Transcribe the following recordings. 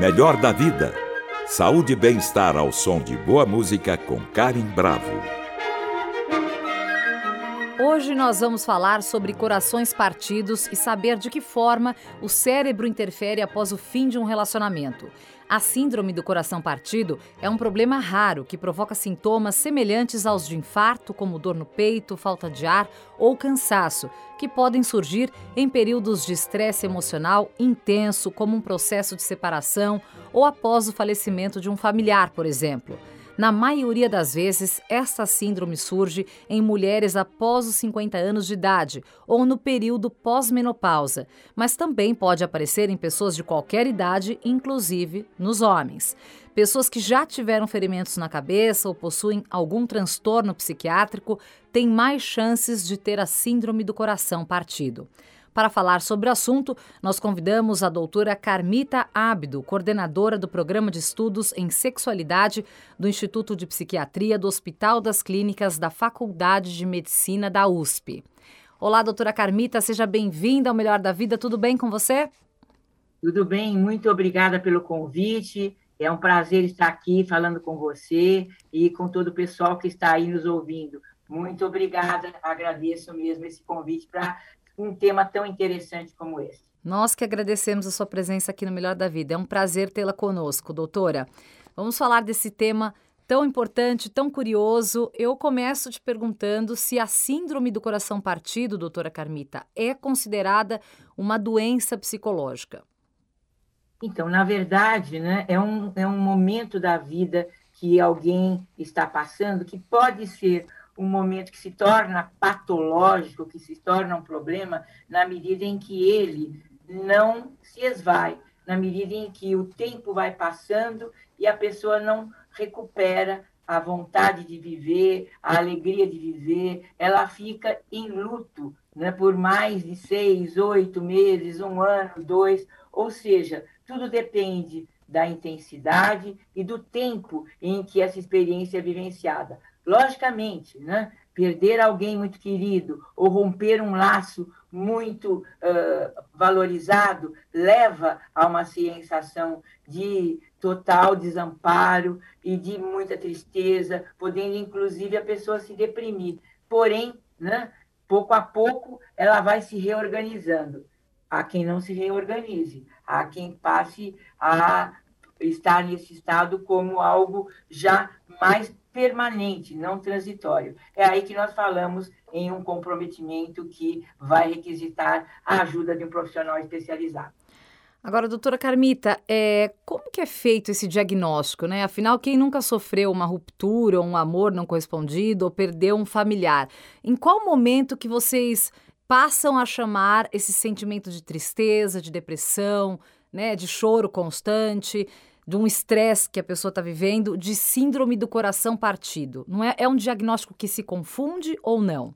Melhor da vida. Saúde e bem-estar ao som de boa música com Karen Bravo. Hoje nós vamos falar sobre corações partidos e saber de que forma o cérebro interfere após o fim de um relacionamento. A síndrome do coração partido é um problema raro que provoca sintomas semelhantes aos de infarto, como dor no peito, falta de ar ou cansaço, que podem surgir em períodos de estresse emocional intenso, como um processo de separação ou após o falecimento de um familiar, por exemplo. Na maioria das vezes, essa síndrome surge em mulheres após os 50 anos de idade ou no período pós-menopausa, mas também pode aparecer em pessoas de qualquer idade, inclusive nos homens. Pessoas que já tiveram ferimentos na cabeça ou possuem algum transtorno psiquiátrico têm mais chances de ter a síndrome do coração partido. Para falar sobre o assunto, nós convidamos a doutora Carmita Abdo, coordenadora do Programa de Estudos em Sexualidade do Instituto de Psiquiatria do Hospital das Clínicas da Faculdade de Medicina da USP. Olá, doutora Carmita, seja bem-vinda ao Melhor da Vida, tudo bem com você? Tudo bem, muito obrigada pelo convite. É um prazer estar aqui falando com você e com todo o pessoal que está aí nos ouvindo. Muito obrigada, agradeço mesmo esse convite para um tema tão interessante como esse. Nós que agradecemos a sua presença aqui no Melhor da Vida. É um prazer tê-la conosco, doutora. Vamos falar desse tema tão importante, tão curioso. Eu começo te perguntando se a síndrome do coração partido, doutora Carmita, é considerada uma doença psicológica. Então, na verdade, né, é, um, é um momento da vida que alguém está passando que pode ser um momento que se torna patológico, que se torna um problema, na medida em que ele não se esvai, na medida em que o tempo vai passando e a pessoa não recupera a vontade de viver, a alegria de viver, ela fica em luto né, por mais de seis, oito meses, um ano, dois, ou seja, tudo depende da intensidade e do tempo em que essa experiência é vivenciada. Logicamente, né? perder alguém muito querido ou romper um laço muito uh, valorizado leva a uma sensação de total desamparo e de muita tristeza, podendo inclusive a pessoa se deprimir. Porém, né, pouco a pouco ela vai se reorganizando. Há quem não se reorganize, há quem passe a estar nesse estado como algo já mais permanente, não transitório. É aí que nós falamos em um comprometimento que vai requisitar a ajuda de um profissional especializado. Agora, doutora Carmita, é, como que é feito esse diagnóstico, né? Afinal, quem nunca sofreu uma ruptura, um amor não correspondido ou perdeu um familiar? Em qual momento que vocês passam a chamar esse sentimento de tristeza, de depressão, né, de choro constante? De um estresse que a pessoa está vivendo, de síndrome do coração partido. Não é, é um diagnóstico que se confunde ou não?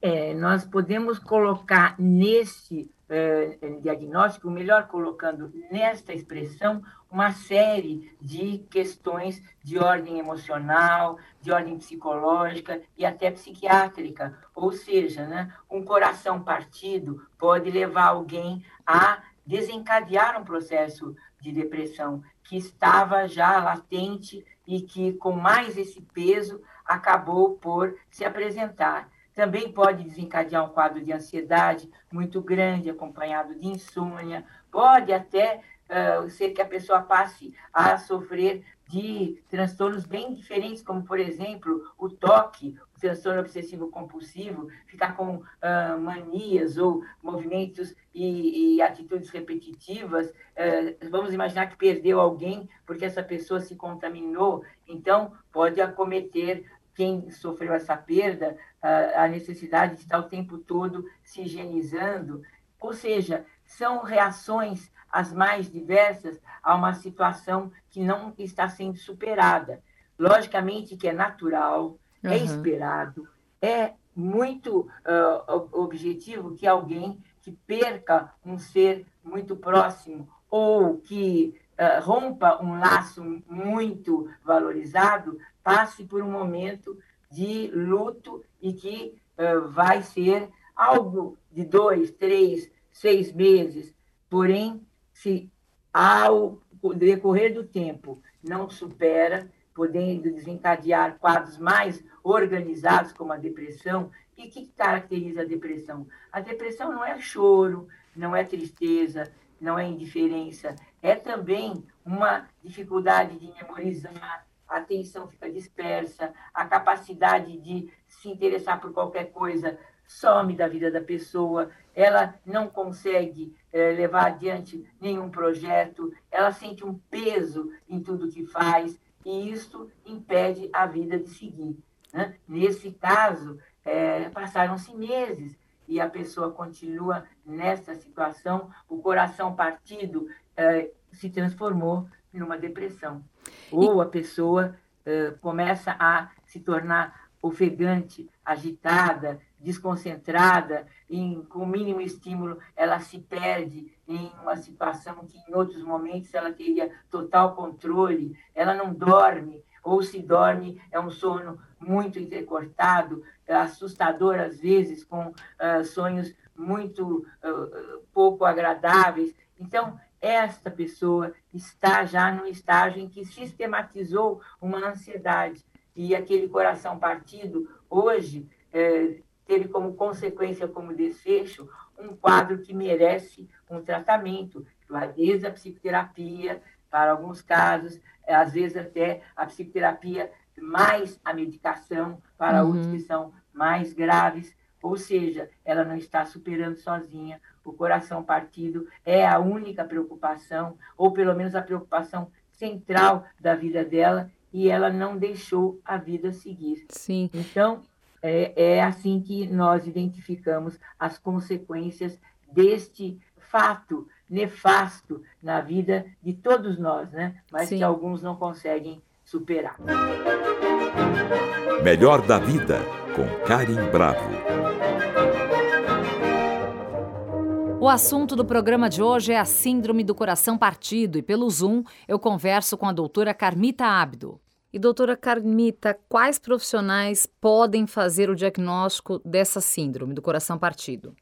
É, nós podemos colocar nesse é, diagnóstico, melhor colocando nesta expressão, uma série de questões de ordem emocional, de ordem psicológica e até psiquiátrica. Ou seja, né, um coração partido pode levar alguém a desencadear um processo de depressão que estava já latente e que, com mais esse peso, acabou por se apresentar. Também pode desencadear um quadro de ansiedade muito grande, acompanhado de insônia, pode até uh, ser que a pessoa passe a sofrer de transtornos bem diferentes, como, por exemplo, o toque, transtorno obsessivo compulsivo, ficar com uh, manias ou movimentos e, e atitudes repetitivas. Uh, vamos imaginar que perdeu alguém porque essa pessoa se contaminou, então pode acometer quem sofreu essa perda uh, a necessidade de estar o tempo todo se higienizando. Ou seja, são reações as mais diversas a uma situação que não está sendo superada. Logicamente que é natural, uhum. é esperado, é muito uh, objetivo que alguém que perca um ser muito próximo ou que uh, rompa um laço muito valorizado passe por um momento de luto e que uh, vai ser algo de dois, três, seis meses. Porém, se ao decorrer do tempo, não supera, podendo desencadear quadros mais organizados, como a depressão. E o que caracteriza a depressão? A depressão não é choro, não é tristeza, não é indiferença, é também uma dificuldade de memorizar, a atenção fica dispersa, a capacidade de se interessar por qualquer coisa some da vida da pessoa, ela não consegue é, levar adiante nenhum projeto, ela sente um peso em tudo que faz, e isso impede a vida de seguir. Né? Nesse caso, é, passaram-se meses e a pessoa continua nessa situação, o coração partido é, se transformou numa depressão. Ou a pessoa é, começa a se tornar ofegante, agitada, desconcentrada, em, com o mínimo estímulo, ela se perde em uma situação que, em outros momentos, ela teria total controle, ela não dorme, ou se dorme, é um sono muito entrecortado, é assustador às vezes, com uh, sonhos muito uh, pouco agradáveis. Então, esta pessoa está já no estágio em que sistematizou uma ansiedade. E aquele coração partido, hoje, eh, teve como consequência, como desfecho, um quadro que merece um tratamento, desde a psicoterapia, para alguns casos, às vezes até a psicoterapia mais a medicação, para uhum. outros que são mais graves, ou seja, ela não está superando sozinha. O coração partido é a única preocupação, ou pelo menos a preocupação central da vida dela, e ela não deixou a vida seguir. Sim. Então, é, é assim que nós identificamos as consequências deste fato nefasto na vida de todos nós, né? Mas Sim. que alguns não conseguem superar. Melhor da vida com Karim Bravo. O assunto do programa de hoje é a síndrome do coração partido e pelo Zoom eu converso com a doutora Carmita Abdo. E doutora Carmita, quais profissionais podem fazer o diagnóstico dessa síndrome do coração partido?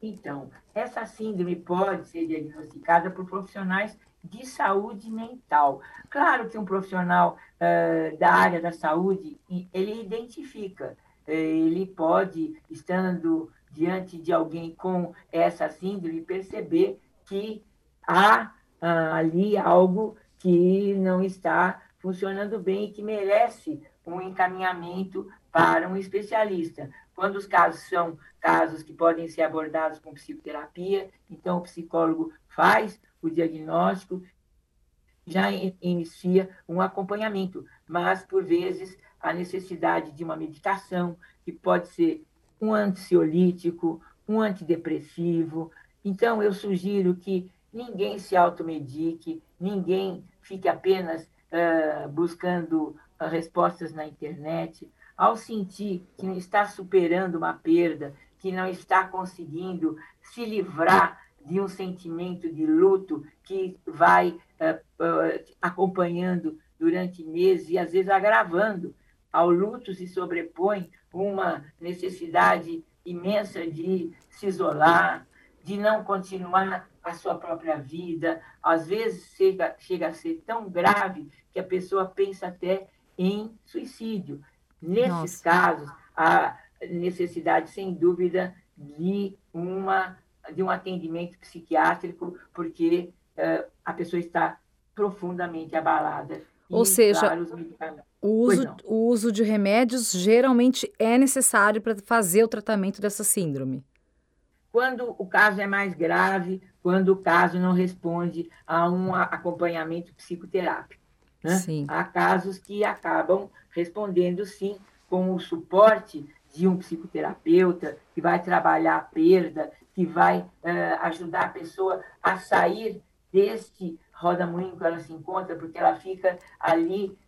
Então, essa síndrome pode ser diagnosticada por profissionais de saúde mental. Claro que um profissional uh, da área da saúde, ele identifica, ele pode, estando diante de alguém com essa síndrome, perceber que há uh, ali algo que não está funcionando bem e que merece um encaminhamento para um especialista. Quando os casos são casos que podem ser abordados com psicoterapia, então o psicólogo faz o diagnóstico, já inicia um acompanhamento, mas por vezes a necessidade de uma medicação, que pode ser um ansiolítico, um antidepressivo. Então eu sugiro que ninguém se automedique, ninguém fique apenas uh, buscando uh, respostas na internet, ao sentir que não está superando uma perda, que não está conseguindo se livrar de um sentimento de luto que vai uh, acompanhando durante meses e às vezes agravando. Ao luto se sobrepõe uma necessidade imensa de se isolar, de não continuar a sua própria vida. Às vezes chega, chega a ser tão grave que a pessoa pensa até em suicídio. Nesses Nossa. casos, a necessidade, sem dúvida, de, uma, de um atendimento psiquiátrico, porque uh, a pessoa está profundamente abalada. Ou e, seja, claro, o, uso, o uso de remédios geralmente é necessário para fazer o tratamento dessa síndrome. Quando o caso é mais grave, quando o caso não responde a um acompanhamento psicoterápico. Né? Há casos que acabam respondendo sim com o suporte de um psicoterapeuta que vai trabalhar a perda, que vai uh, ajudar a pessoa a sair deste roda-moinho que ela se encontra, porque ela fica ali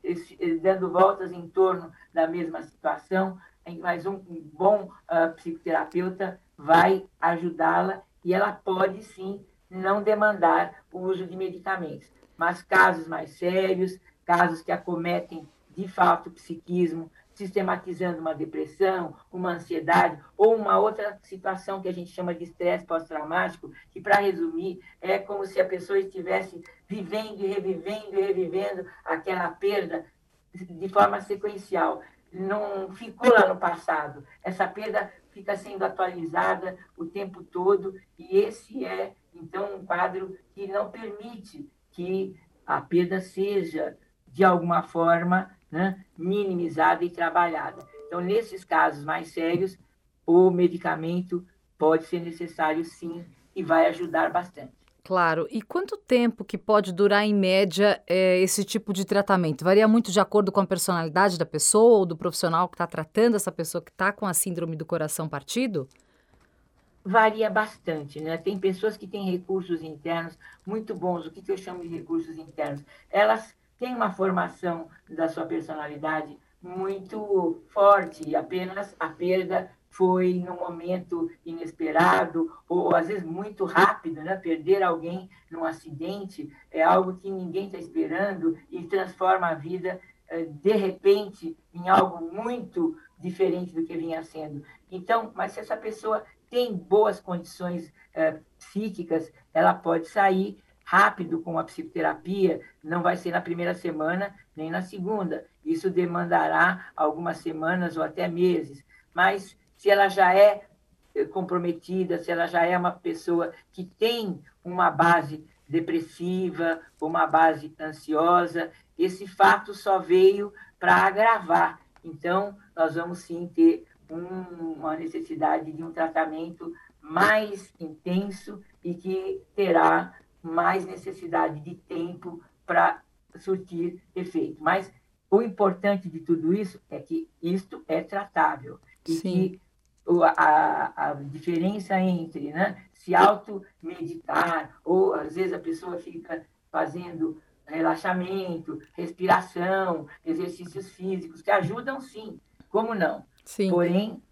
dando voltas em torno da mesma situação. Mas um, um bom uh, psicoterapeuta vai ajudá-la e ela pode sim não demandar o uso de medicamentos. Mas casos mais sérios, casos que acometem de fato o psiquismo, sistematizando uma depressão, uma ansiedade ou uma outra situação que a gente chama de estresse pós-traumático, que, para resumir, é como se a pessoa estivesse vivendo e revivendo e revivendo aquela perda de forma sequencial. Não ficou lá no passado. Essa perda fica sendo atualizada o tempo todo e esse é, então, um quadro que não permite que a perda seja, de alguma forma, né, minimizada e trabalhada. Então, nesses casos mais sérios, o medicamento pode ser necessário sim e vai ajudar bastante. Claro. E quanto tempo que pode durar, em média, é, esse tipo de tratamento? Varia muito de acordo com a personalidade da pessoa ou do profissional que está tratando essa pessoa que está com a síndrome do coração partido? Varia bastante, né? Tem pessoas que têm recursos internos muito bons. O que, que eu chamo de recursos internos? Elas têm uma formação da sua personalidade muito forte, apenas a perda foi num momento inesperado ou às vezes muito rápido, né? Perder alguém num acidente é algo que ninguém está esperando e transforma a vida eh, de repente em algo muito diferente do que vinha sendo. Então, mas se essa pessoa tem boas condições eh, psíquicas, ela pode sair rápido com a psicoterapia, não vai ser na primeira semana nem na segunda. Isso demandará algumas semanas ou até meses. Mas se ela já é eh, comprometida, se ela já é uma pessoa que tem uma base depressiva, uma base ansiosa, esse fato só veio para agravar. Então, nós vamos sim ter um, uma necessidade de um tratamento mais intenso e que terá mais necessidade de tempo para surtir efeito. Mas o importante de tudo isso é que isto é tratável e Sim. que a, a diferença entre né, se automedicar, ou às vezes a pessoa fica fazendo relaxamento, respiração, exercícios físicos, que ajudam sim, como não? Sim. Porém,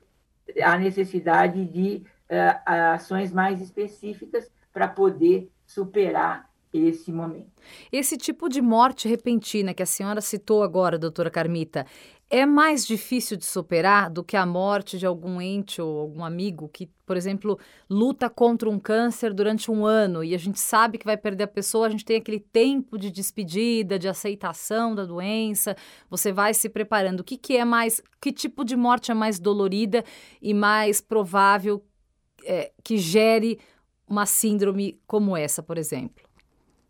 há necessidade de uh, ações mais específicas para poder superar esse momento. Esse tipo de morte repentina que a senhora citou agora, doutora Carmita, é mais difícil de superar do que a morte de algum ente ou algum amigo que, por exemplo, luta contra um câncer durante um ano e a gente sabe que vai perder a pessoa, a gente tem aquele tempo de despedida, de aceitação da doença, você vai se preparando. O que, que é mais, que tipo de morte é mais dolorida e mais provável é, que gere uma síndrome como essa, por exemplo?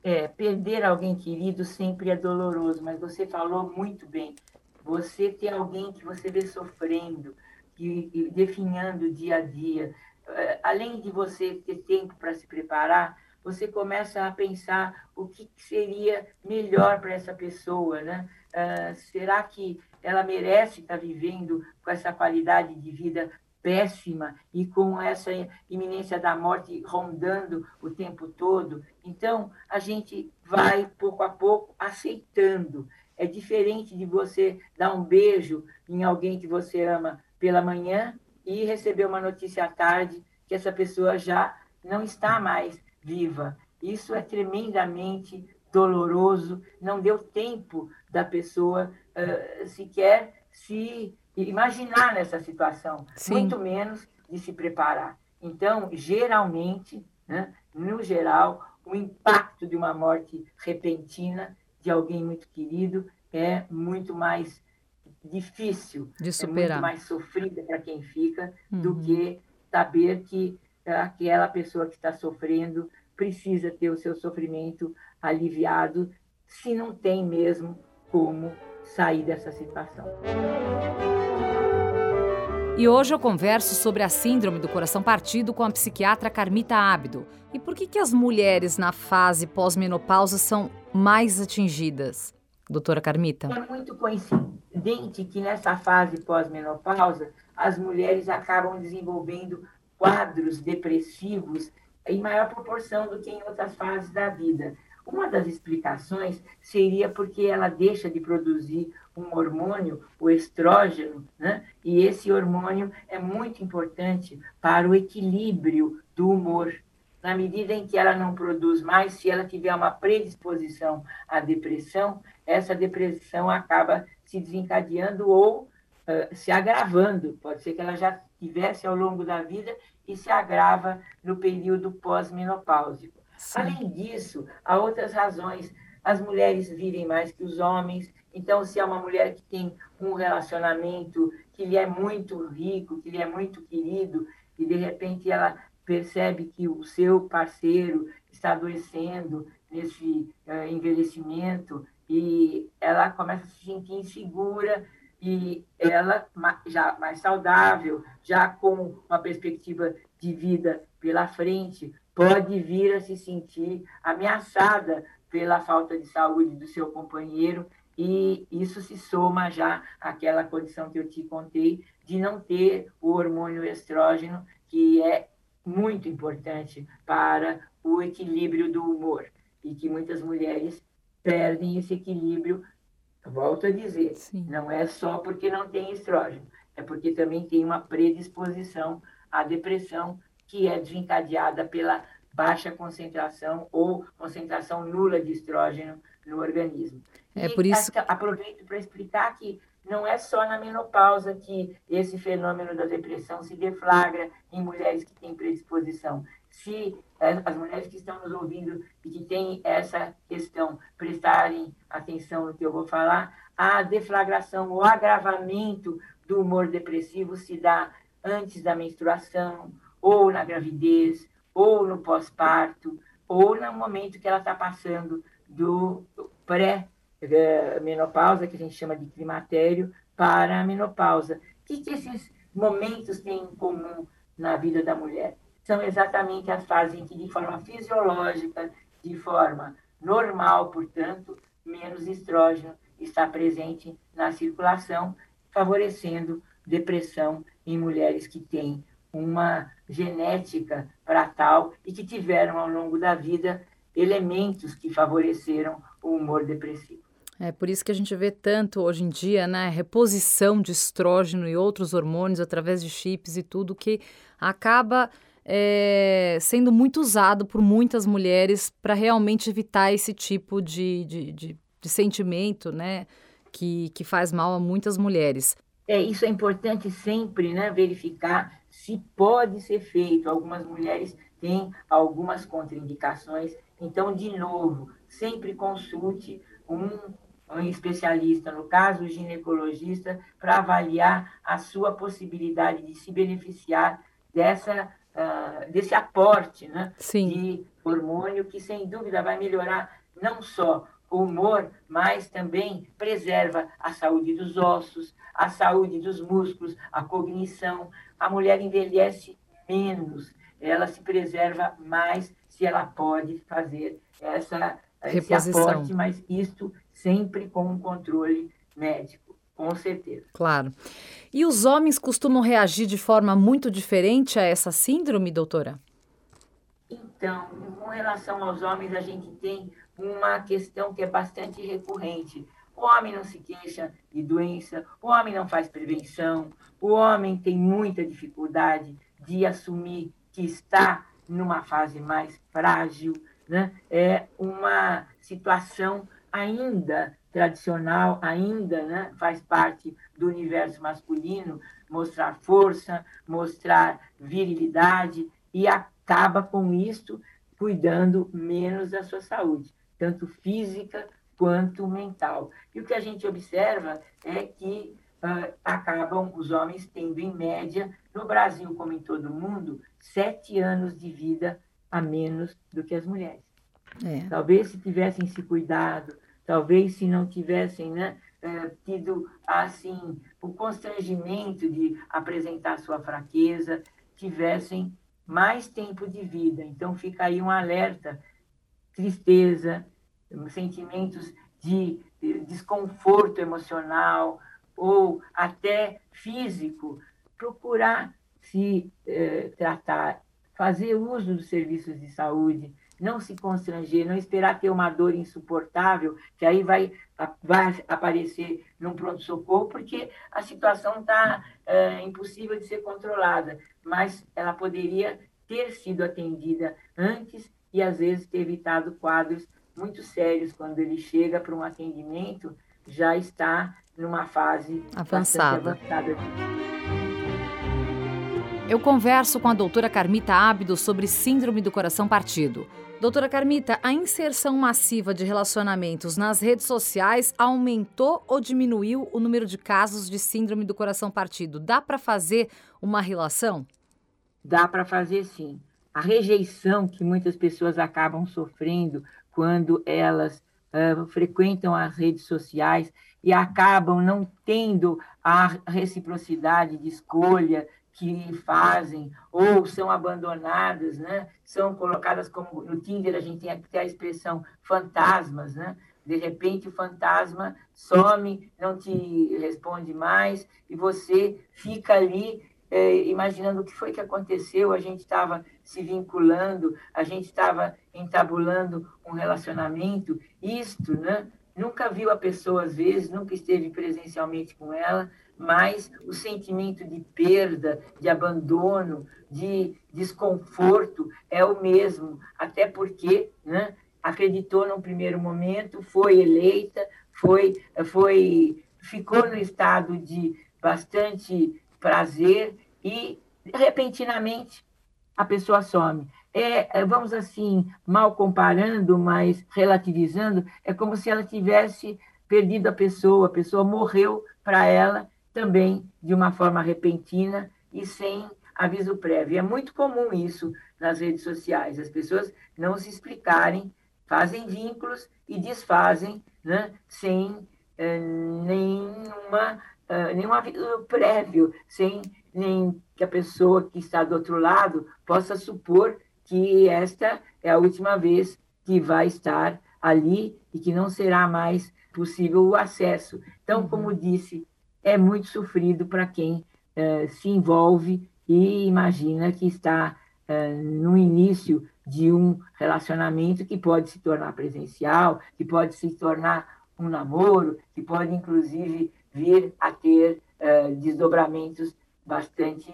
É, perder alguém querido sempre é doloroso, mas você falou muito bem. Você ter alguém que você vê sofrendo e, e definhando dia a dia, é, além de você ter tempo para se preparar, você começa a pensar o que seria melhor para essa pessoa, né? Uh, será que ela merece estar vivendo com essa qualidade de vida péssima e com essa iminência da morte rondando o tempo todo. Então, a gente vai, pouco a pouco, aceitando. É diferente de você dar um beijo em alguém que você ama pela manhã e receber uma notícia à tarde que essa pessoa já não está mais viva. Isso é tremendamente doloroso, não deu tempo da pessoa uh, sequer se imaginar nessa situação, Sim. muito menos de se preparar. Então, geralmente, né, no geral, o impacto de uma morte repentina de alguém muito querido é muito mais difícil, de superar. é muito mais sofrida para quem fica uhum. do que saber que aquela pessoa que está sofrendo precisa ter o seu sofrimento aliviado, se não tem mesmo como sair dessa situação. E hoje eu converso sobre a síndrome do coração partido com a psiquiatra Carmita Ábido. E por que, que as mulheres na fase pós-menopausa são mais atingidas? Doutora Carmita? É muito coincidente que nessa fase pós-menopausa as mulheres acabam desenvolvendo quadros depressivos em maior proporção do que em outras fases da vida. Uma das explicações seria porque ela deixa de produzir um hormônio, o estrógeno, né? e esse hormônio é muito importante para o equilíbrio do humor. Na medida em que ela não produz mais, se ela tiver uma predisposição à depressão, essa depressão acaba se desencadeando ou uh, se agravando. Pode ser que ela já tivesse ao longo da vida e se agrava no período pós-menopáusico. Além disso, há outras razões. As mulheres vivem mais que os homens, então, se é uma mulher que tem um relacionamento que lhe é muito rico, que lhe é muito querido, e de repente ela percebe que o seu parceiro está adoecendo nesse uh, envelhecimento e ela começa a se sentir insegura e ela já mais saudável, já com uma perspectiva de vida pela frente, pode vir a se sentir ameaçada pela falta de saúde do seu companheiro e isso se soma já àquela condição que eu te contei de não ter o hormônio estrógeno, que é muito importante para o equilíbrio do humor e que muitas mulheres perdem esse equilíbrio. Volto a dizer, Sim. não é só porque não tem estrógeno, é porque também tem uma predisposição à depressão que é desencadeada pela baixa concentração ou concentração nula de estrógeno no organismo. É e por isso. Aproveito para explicar que não é só na menopausa que esse fenômeno da depressão se deflagra em mulheres que têm predisposição. Se é, as mulheres que estão nos ouvindo e que têm essa questão prestarem atenção no que eu vou falar, a deflagração, o agravamento do humor depressivo se dá antes da menstruação, ou na gravidez, ou no pós-parto, ou no momento que ela está passando do pré-menopausa, que a gente chama de climatério, para a menopausa. O que, que esses momentos têm em comum na vida da mulher? São exatamente as fases em que, de forma fisiológica, de forma normal, portanto, menos estrógeno está presente na circulação, favorecendo depressão em mulheres que têm uma genética para tal e que tiveram ao longo da vida elementos que favoreceram o humor depressivo. É por isso que a gente vê tanto hoje em dia, né, reposição de estrógeno e outros hormônios através de chips e tudo que acaba é, sendo muito usado por muitas mulheres para realmente evitar esse tipo de, de, de, de sentimento, né, que, que faz mal a muitas mulheres. É, isso é importante sempre, né, verificar se pode ser feito. Algumas mulheres têm algumas contraindicações. Então, de novo, sempre consulte um, um especialista, no caso, o ginecologista, para avaliar a sua possibilidade de se beneficiar dessa, uh, desse aporte né, de hormônio que, sem dúvida, vai melhorar não só o humor, mas também preserva a saúde dos ossos, a saúde dos músculos, a cognição. A mulher envelhece menos, ela se preserva mais se ela pode fazer essa Reposição. esse aporte, mas isto sempre com um controle médico, com certeza. Claro. E os homens costumam reagir de forma muito diferente a essa síndrome, doutora? Então, com relação aos homens, a gente tem uma questão que é bastante recorrente. O homem não se queixa de doença, o homem não faz prevenção, o homem tem muita dificuldade de assumir que está numa fase mais frágil, né? é uma situação ainda tradicional, ainda né? faz parte do universo masculino, mostrar força, mostrar virilidade, e acaba com isso cuidando menos da sua saúde, tanto física quanto mental. E o que a gente observa é que uh, acabam os homens tendo, em média, no Brasil como em todo o mundo, sete anos de vida a menos do que as mulheres. É. Talvez se tivessem se cuidado, talvez se não tivessem né, eh, tido assim o constrangimento de apresentar sua fraqueza, tivessem mais tempo de vida. Então fica aí um alerta, tristeza, sentimentos de desconforto emocional ou até físico, procurar se eh, tratar, fazer uso dos serviços de saúde, não se constranger, não esperar ter uma dor insuportável, que aí vai, vai aparecer num pronto-socorro, porque a situação está é, impossível de ser controlada, mas ela poderia ter sido atendida antes e, às vezes, ter evitado quadros muito sérios quando ele chega para um atendimento, já está numa fase avançada. avançada. Eu converso com a doutora Carmita Ábido sobre síndrome do coração partido. Doutora Carmita, a inserção massiva de relacionamentos nas redes sociais aumentou ou diminuiu o número de casos de síndrome do coração partido? Dá para fazer uma relação? Dá para fazer sim. A rejeição que muitas pessoas acabam sofrendo quando elas uh, frequentam as redes sociais e acabam não tendo a reciprocidade de escolha, que fazem ou são abandonadas, né? São colocadas como no Tinder a gente tem até a expressão fantasmas, né? De repente o fantasma some, não te responde mais e você fica ali é, imaginando o que foi que aconteceu. A gente estava se vinculando, a gente estava entabulando um relacionamento. Isto, né? Nunca viu a pessoa às vezes, nunca esteve presencialmente com ela, mas o sentimento de perda, de abandono, de desconforto é o mesmo, até porque né, acreditou num primeiro momento, foi eleita, foi, foi, ficou no estado de bastante prazer e repentinamente a pessoa some. É, é vamos assim, mal comparando, mas relativizando, é como se ela tivesse perdido a pessoa, a pessoa morreu para ela também de uma forma repentina e sem aviso prévio. É muito comum isso nas redes sociais, as pessoas não se explicarem, fazem vínculos e desfazem né, sem eh, nenhuma, eh, nenhum aviso prévio, sem nem que a pessoa que está do outro lado possa supor que esta é a última vez que vai estar ali e que não será mais possível o acesso. Então, como uhum. disse é muito sofrido para quem uh, se envolve e imagina que está uh, no início de um relacionamento que pode se tornar presencial, que pode se tornar um namoro, que pode inclusive vir a ter uh, desdobramentos bastante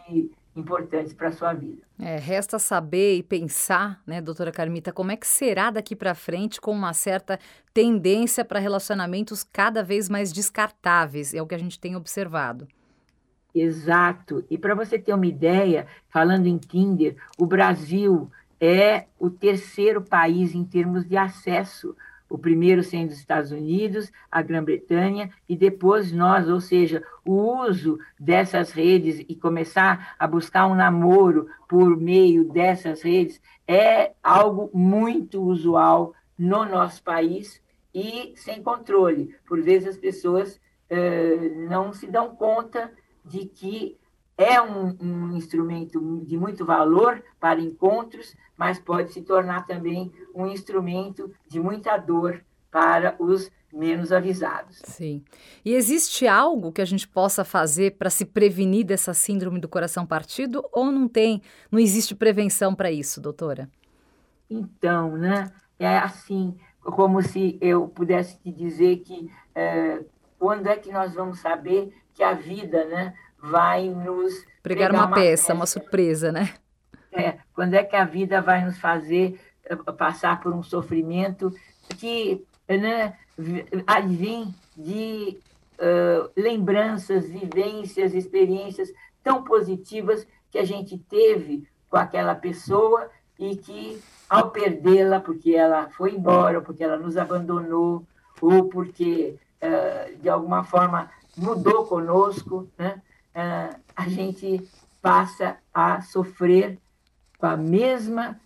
importantes para a sua vida. É, resta saber e pensar, né, doutora Carmita, como é que será daqui para frente com uma certa tendência para relacionamentos cada vez mais descartáveis, é o que a gente tem observado. Exato. E para você ter uma ideia, falando em Tinder, o Brasil é o terceiro país em termos de acesso o primeiro sendo os Estados Unidos, a Grã-Bretanha e depois nós, ou seja, o uso dessas redes e começar a buscar um namoro por meio dessas redes é algo muito usual no nosso país e sem controle. Por vezes as pessoas eh, não se dão conta de que é um, um, instrumento de muito valor para encontros, mas pode se tornar também um instrumento de muita dor para os menos avisados. Sim. E existe algo que a gente possa fazer para se prevenir dessa síndrome do coração partido ou não tem, não existe prevenção para isso, doutora? Então, né? É assim, como se eu pudesse te dizer que é, quando é que nós vamos saber que a vida, né, vai nos pregar uma, uma peça, peça, uma surpresa, né? É, quando é que a vida vai nos fazer eh, passar por um sofrimento que né, advém de uh, lembranças, vivências, experiências tão positivas que a gente teve com aquela pessoa e que, ao perdê-la, porque ela foi embora, porque ela nos abandonou, ou porque, uh, de alguma forma, mudou conosco, né? Uh, a gente passa a sofrer com a mesma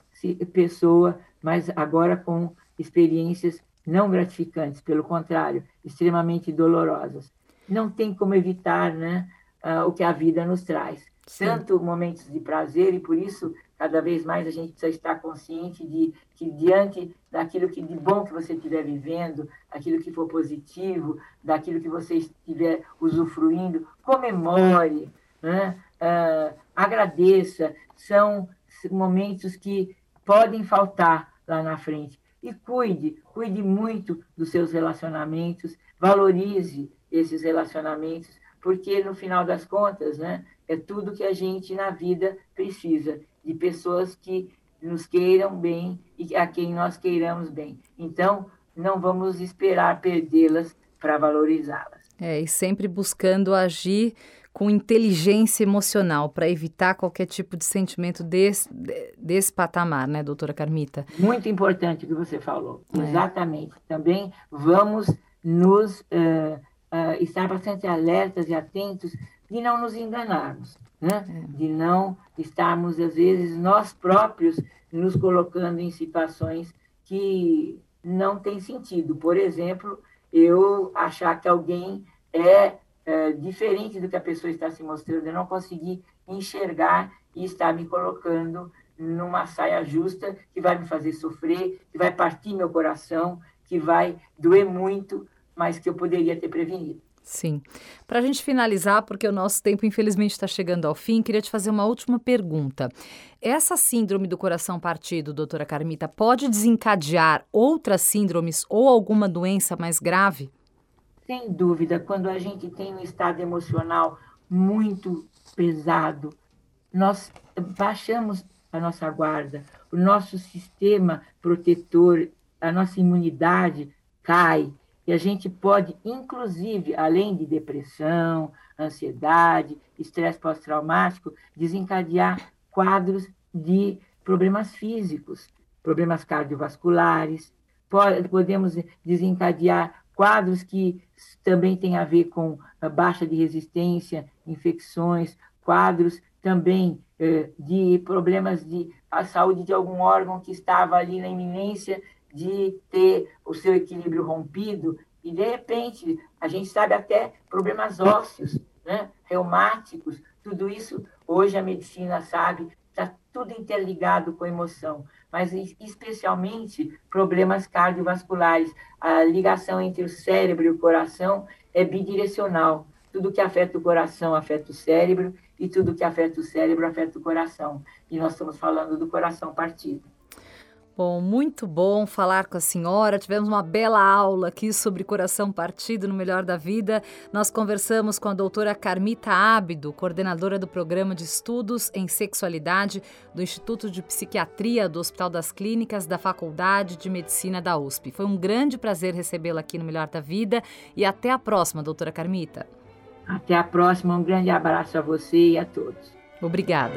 pessoa, mas agora com experiências não gratificantes, pelo contrário, extremamente dolorosas. Não tem como evitar né, uh, o que a vida nos traz. Sim. Tanto momentos de prazer, e por isso, cada vez mais, a gente precisa estar consciente de que, diante daquilo que de bom que você estiver vivendo, aquilo que for positivo, daquilo que você estiver usufruindo, comemore, né? uh, agradeça. São momentos que podem faltar lá na frente. E cuide, cuide muito dos seus relacionamentos, valorize esses relacionamentos, porque no final das contas, né, é tudo que a gente na vida precisa, de pessoas que nos queiram bem e a quem nós queiramos bem. Então, não vamos esperar perdê-las para valorizá-las. É, e sempre buscando agir com inteligência emocional para evitar qualquer tipo de sentimento desse, desse patamar, né, doutora Carmita? Muito importante o que você falou. É. Exatamente. Também vamos nos uh, uh, estar bastante alertas e atentos de não nos enganarmos, né? É. de não estarmos, às vezes, nós próprios nos colocando em situações que não tem sentido. Por exemplo, eu achar que alguém é, é, diferente do que a pessoa está se mostrando, eu não conseguir enxergar e estar me colocando numa saia justa que vai me fazer sofrer, que vai partir meu coração, que vai doer muito, mas que eu poderia ter prevenido. Sim. Para a gente finalizar, porque o nosso tempo infelizmente está chegando ao fim, queria te fazer uma última pergunta. Essa síndrome do coração partido, doutora Carmita, pode desencadear outras síndromes ou alguma doença mais grave? Sem dúvida, quando a gente tem um estado emocional muito pesado, nós baixamos a nossa guarda, o nosso sistema protetor, a nossa imunidade cai e a gente pode, inclusive, além de depressão, ansiedade, estresse pós-traumático, desencadear quadros de problemas físicos, problemas cardiovasculares, podemos desencadear quadros que também têm a ver com baixa de resistência, infecções, quadros também eh, de problemas de a saúde de algum órgão que estava ali na iminência de ter o seu equilíbrio rompido e, de repente, a gente sabe até problemas ósseos, né? reumáticos, tudo isso, hoje a medicina sabe, está tudo interligado com emoção, mas especialmente problemas cardiovasculares. A ligação entre o cérebro e o coração é bidirecional. Tudo que afeta o coração afeta o cérebro e tudo que afeta o cérebro afeta o coração. E nós estamos falando do coração partido. Bom, muito bom falar com a senhora. Tivemos uma bela aula aqui sobre coração partido no Melhor da Vida. Nós conversamos com a doutora Carmita Ábido, coordenadora do programa de estudos em sexualidade do Instituto de Psiquiatria do Hospital das Clínicas da Faculdade de Medicina da USP. Foi um grande prazer recebê-la aqui no Melhor da Vida e até a próxima, doutora Carmita. Até a próxima. Um grande abraço a você e a todos. Obrigada.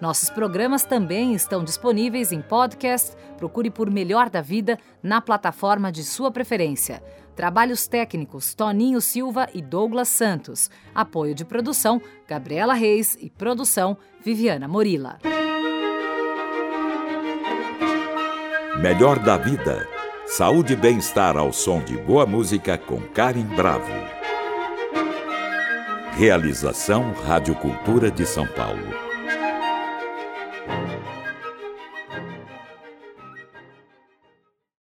Nossos programas também estão disponíveis em podcast. Procure por Melhor da Vida na plataforma de sua preferência. Trabalhos técnicos Toninho Silva e Douglas Santos. Apoio de produção Gabriela Reis e produção Viviana Morila. Melhor da Vida. Saúde e bem-estar ao som de boa música com Karen Bravo. Realização Rádio Cultura de São Paulo.